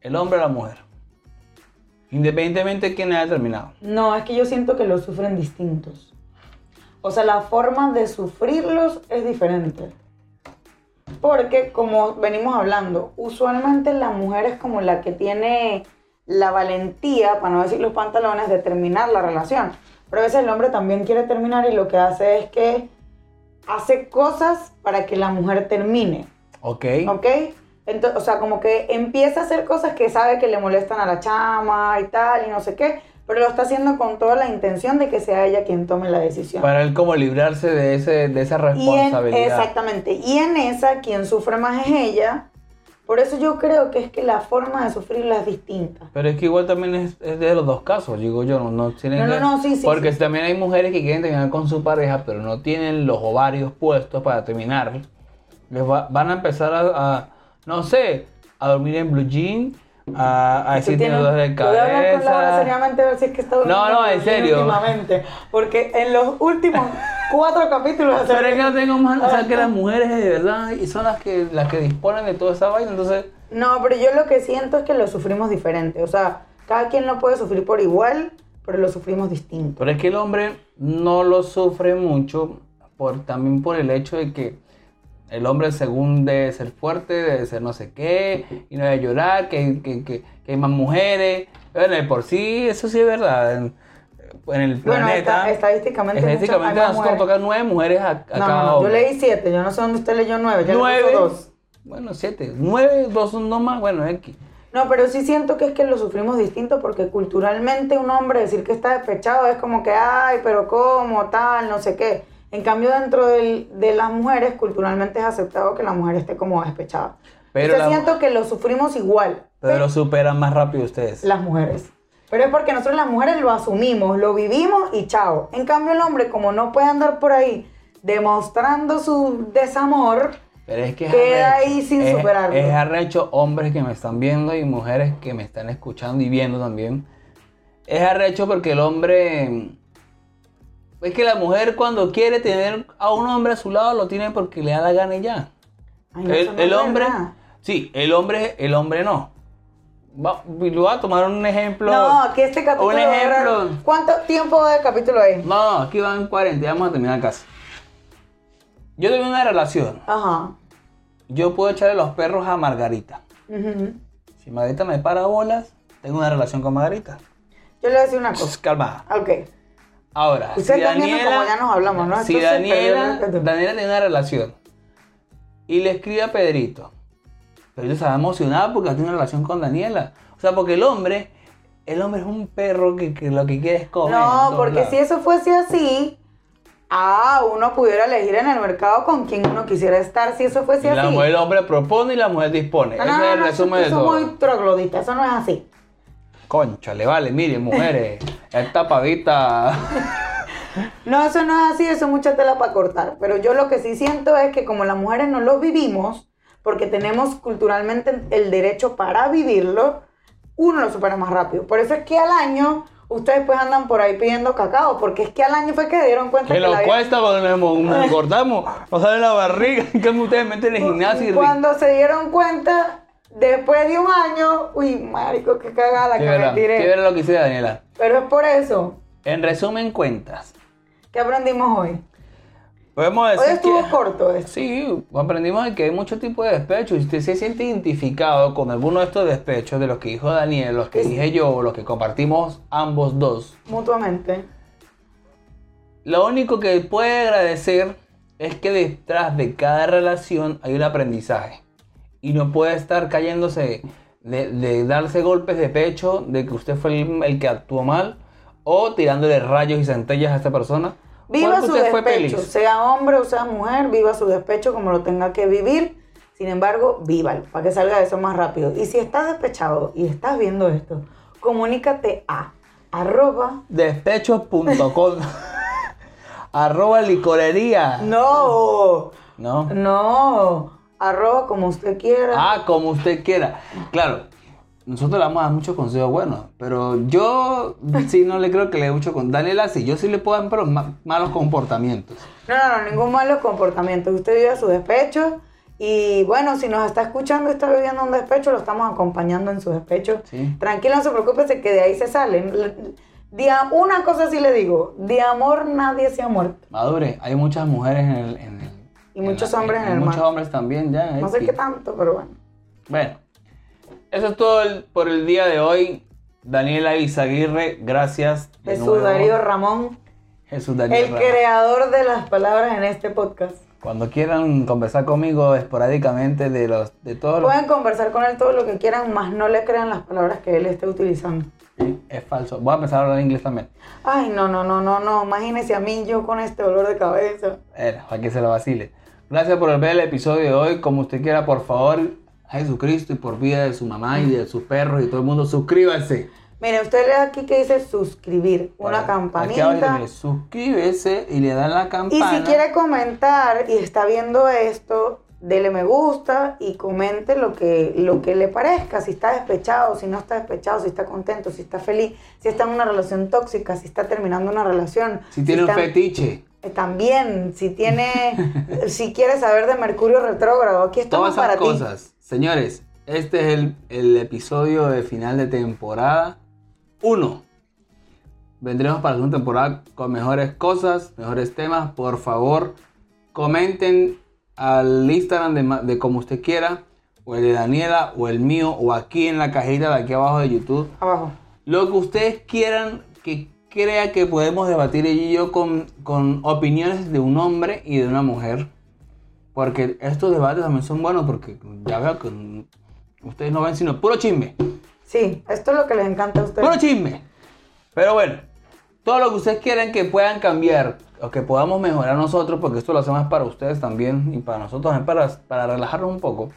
¿El hombre o la mujer? Independientemente de quién haya terminado. No, es que yo siento que los sufren distintos. O sea, la forma de sufrirlos es diferente. Porque, como venimos hablando, usualmente la mujer es como la que tiene la valentía, para no decir los pantalones, de terminar la relación. Pero a veces el hombre también quiere terminar y lo que hace es que hace cosas para que la mujer termine. ¿Ok? ¿Ok? Entonces, o sea, como que empieza a hacer cosas que sabe que le molestan a la chama y tal, y no sé qué, pero lo está haciendo con toda la intención de que sea ella quien tome la decisión. Para él como librarse de, ese, de esa Y en- responsabilidad. exactamente. Y en esa, quien sufre más es ella. Por eso yo creo que es que la forma de sufrirla es distinta. Pero es que igual también es, es de los dos casos, digo yo, no, no tienen No, no, no, sí, sí, Porque sí. también hay mujeres que quieren terminar con su pareja, pero no tienen los ovarios puestos para terminar. Les va- van a empezar a, a, no sé, a dormir en blue jean, a, decir tiene de Yo voy a hablar con Laura cabeza. seriamente a ver si es que está durmiendo No, no, en serio. Últimamente. Porque en los últimos cuatro capítulos... Pero es que no tengo más, o sea que las mujeres de verdad y son las que las que disponen de toda esa vaina, entonces No, pero yo lo que siento es que lo sufrimos diferente. O sea, cada quien lo puede sufrir por igual, pero lo sufrimos distinto. Pero es que el hombre no lo sufre mucho por, también por el hecho de que el hombre según debe ser fuerte, debe ser no sé qué, y no debe llorar, que, que, que- que hay más mujeres. Bueno, por sí, eso sí es verdad. En el Bueno, planeta. esta- estadísticamente muchas- estadísticamente más nosotros tocan nueve mujeres a, a No, cada no, no, yo leí siete, yo no sé dónde usted leyó nueve, yo nueve. dos. Bueno, siete. Nueve, dos son no más. Bueno, X. No, pero sí siento que es que lo sufrimos distinto porque culturalmente un hombre decir que está despechado es como que, ay, pero cómo, tal, no sé qué. En cambio, dentro del- de las mujeres, culturalmente es aceptado que la mujer esté como despechada. Pero la- siento que lo sufrimos igual. Pero lo superan más rápido ustedes. las mujeres. Pero es porque nosotros las mujeres lo asumimos, lo vivimos y chao. En cambio el hombre, como no puede andar por ahí demostrando su desamor, Pero es que es Queda arrecho. ahí sin Es- superarlo. Es arrecho hombres que me están viendo y mujeres que me están escuchando y viendo también. Es arrecho porque el hombre... Es que la mujer cuando quiere tener a un hombre a su lado lo tiene porque le da la gana y ya. ay, El, no el hombre... Sí, el hombre, el hombre no. Voy a tomar un ejemplo. No, aquí este capítulo. Un ejemplo. ¿Cuánto tiempo de capítulo es? No, aquí van 40, ya vamos a terminar casi. Yo tengo una relación. Ajá. Yo puedo echarle los perros a Margarita. Ujú. Si Margarita me para bolas, tengo una relación con Margarita. Yo le voy a decir una Pues, cosa. calma. Ok. Ahora, Ustedes están viendo como ya nos hablamos, ¿no? Si Daniela. Daniela tiene una relación y le escribe a Pedrito, Pedrito estaba emocionado porque tiene una relación con Daniela. O sea, porque el hombre, el hombre es un perro que, que lo que quiere es comer. No, porque lados. si eso fuese así, ah, uno pudiera elegir en el mercado con quien uno quisiera estar si eso fuese Y la así. mujer, el hombre propone y la mujer dispone. No, Ese no, es el no, resumen de eso es todo. muy troglodita, eso no es así. Concha, le vale, miren, mujeres, esta pavita. No, eso no es así, eso es mucha tela para cortar. Pero yo lo que sí siento es que como las mujeres no lo vivimos, porque tenemos culturalmente el derecho para vivirlo, uno lo supera más rápido. Por eso es que al año ustedes pues andan por ahí pidiendo cacao, porque es que al año fue que dieron cuenta Que que nos cuesta cuando nos, engordamos, nos sale la barriga, cambio ustedes meten en el gimnasio y Cuando se dieron cuenta, después de un año, uy, marico, qué cagada ¿Qué que me tiré. ¿Qué lo que hice Daniela? Pero es por eso. En resumen, cuentas. ¿Qué aprendimos hoy? Podemos decir Hoy estuvo que... corto esto. Sí, aprendimos de que hay muchos tipos de despechos. Si usted se siente identificado con alguno de estos despechos, de los que dijo Daniel, los que dije yo, los que compartimos ambos dos, Mutuamente. lo único que puede agradecer es que detrás de cada relación hay un aprendizaje. Y no puede estar cayéndose de, de darse golpes de pecho de que usted fue el, el que actuó mal o tirándole rayos y centellas a esta persona. Viva su fue despecho, sea hombre o sea mujer, viva su despecho como lo tenga que vivir. Sin embargo, vívalo para que salga de eso más rápido. Y si estás despechado y estás viendo esto, comunícate a arroba. Despechos.com Arroba licorería. No, ¿No? no, arroba como usted quiera. Ah, como usted quiera. Claro, nosotros le vamos a dar muchos consejos buenos, pero yo sí no le creo que le dé mucho con Daniela sí, yo sí le puedo dar pero ma- malos comportamientos. No, no, no, ningún malo comportamiento. Usted vive su despecho. Y bueno, si nos está escuchando y está viviendo un despecho, lo estamos acompañando en su despecho. Sí. Tranquilo, no se preocupe, que de ahí se sale. De a- una cosa sí le digo, de amor nadie se ha muerto. Madure, hay muchas mujeres en el... en el- Y en muchos la- hombres en el Muchos mar. hombres también ya. No sé que- qué tanto, pero bueno. Bueno, eso es todo el- por el día de hoy. Daniela Izaguirre, gracias. de Jesús nuevo. Darío Ramón, Jesús Darío el Ramón. creador de las palabras en este podcast. Cuando quieran conversar conmigo esporádicamente de los de todos los Pueden conversar con él todo lo que quieran, más no le crean las palabras que él esté utilizando. Sí, es falso. Voy a empezar a hablar inglés también. Ay, no, no, no, no, no. Imagínese a mí yo con este dolor de cabeza. Era, para que se lo vacile. Gracias por ver el episodio de hoy. Como usted quiera, por favor, a Jesucristo y por vida de su mamá y de sus perros y todo el mundo, suscríbanse. Mire, usted lee aquí que dice suscribir, una Aquí abajo campanita. suscríbese y le dan la Y campana. si quiere comentar y está viendo esto, dele me gusta y comente lo que, lo que le parezca. Si está despechado, si no está despechado, si está contento, si está feliz, si está en una relación tóxica, si está terminando una relación. si tiene un está- fetiche, eh, También, si tiene, si quiere saber de Mercurio retrógrado, aquí estamos todas esas para ti. Señores, este es el, el episodio de final de temporada 1. Vendremos para la segunda temporada con mejores cosas, mejores temas. Por favor, comenten al Instagram de como usted quiera, o el de Daniela, o el mío, o aquí en la cajita de aquí abajo de YouTube. Abajo. Lo que ustedes quieran que crea que podemos debatir ella y yo con, con opiniones de un hombre y de una mujer. Porque estos debates también son buenos porque ya veo que ustedes no ven sino puro chisme. Sí, esto es lo que les encanta a ustedes. Puro chisme. Pero bueno, todo lo que ustedes quieran que puedan cambiar o que podamos mejorar nosotros, porque esto lo hacemos para ustedes también y para nosotros también, para, para relajarnos un poco.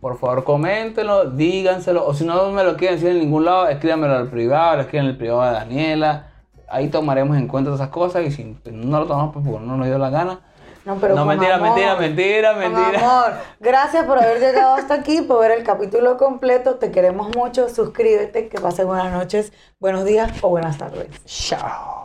Por favor, coméntenlo, díganselo, o si no me lo quieren decir en ningún lado, escríbanmelo al privado, escriban el privado de Daniela. Ahí tomaremos en cuenta esas cosas y si no lo tomamos, pues porque no nos dio la gana. No, pero no, mentira, amor, mentira, mentira, mentira. amor. Gracias por haber llegado hasta aquí, por ver el capítulo completo. Te queremos mucho. Suscríbete, que pasen buenas noches, buenos días o buenas tardes. Chao.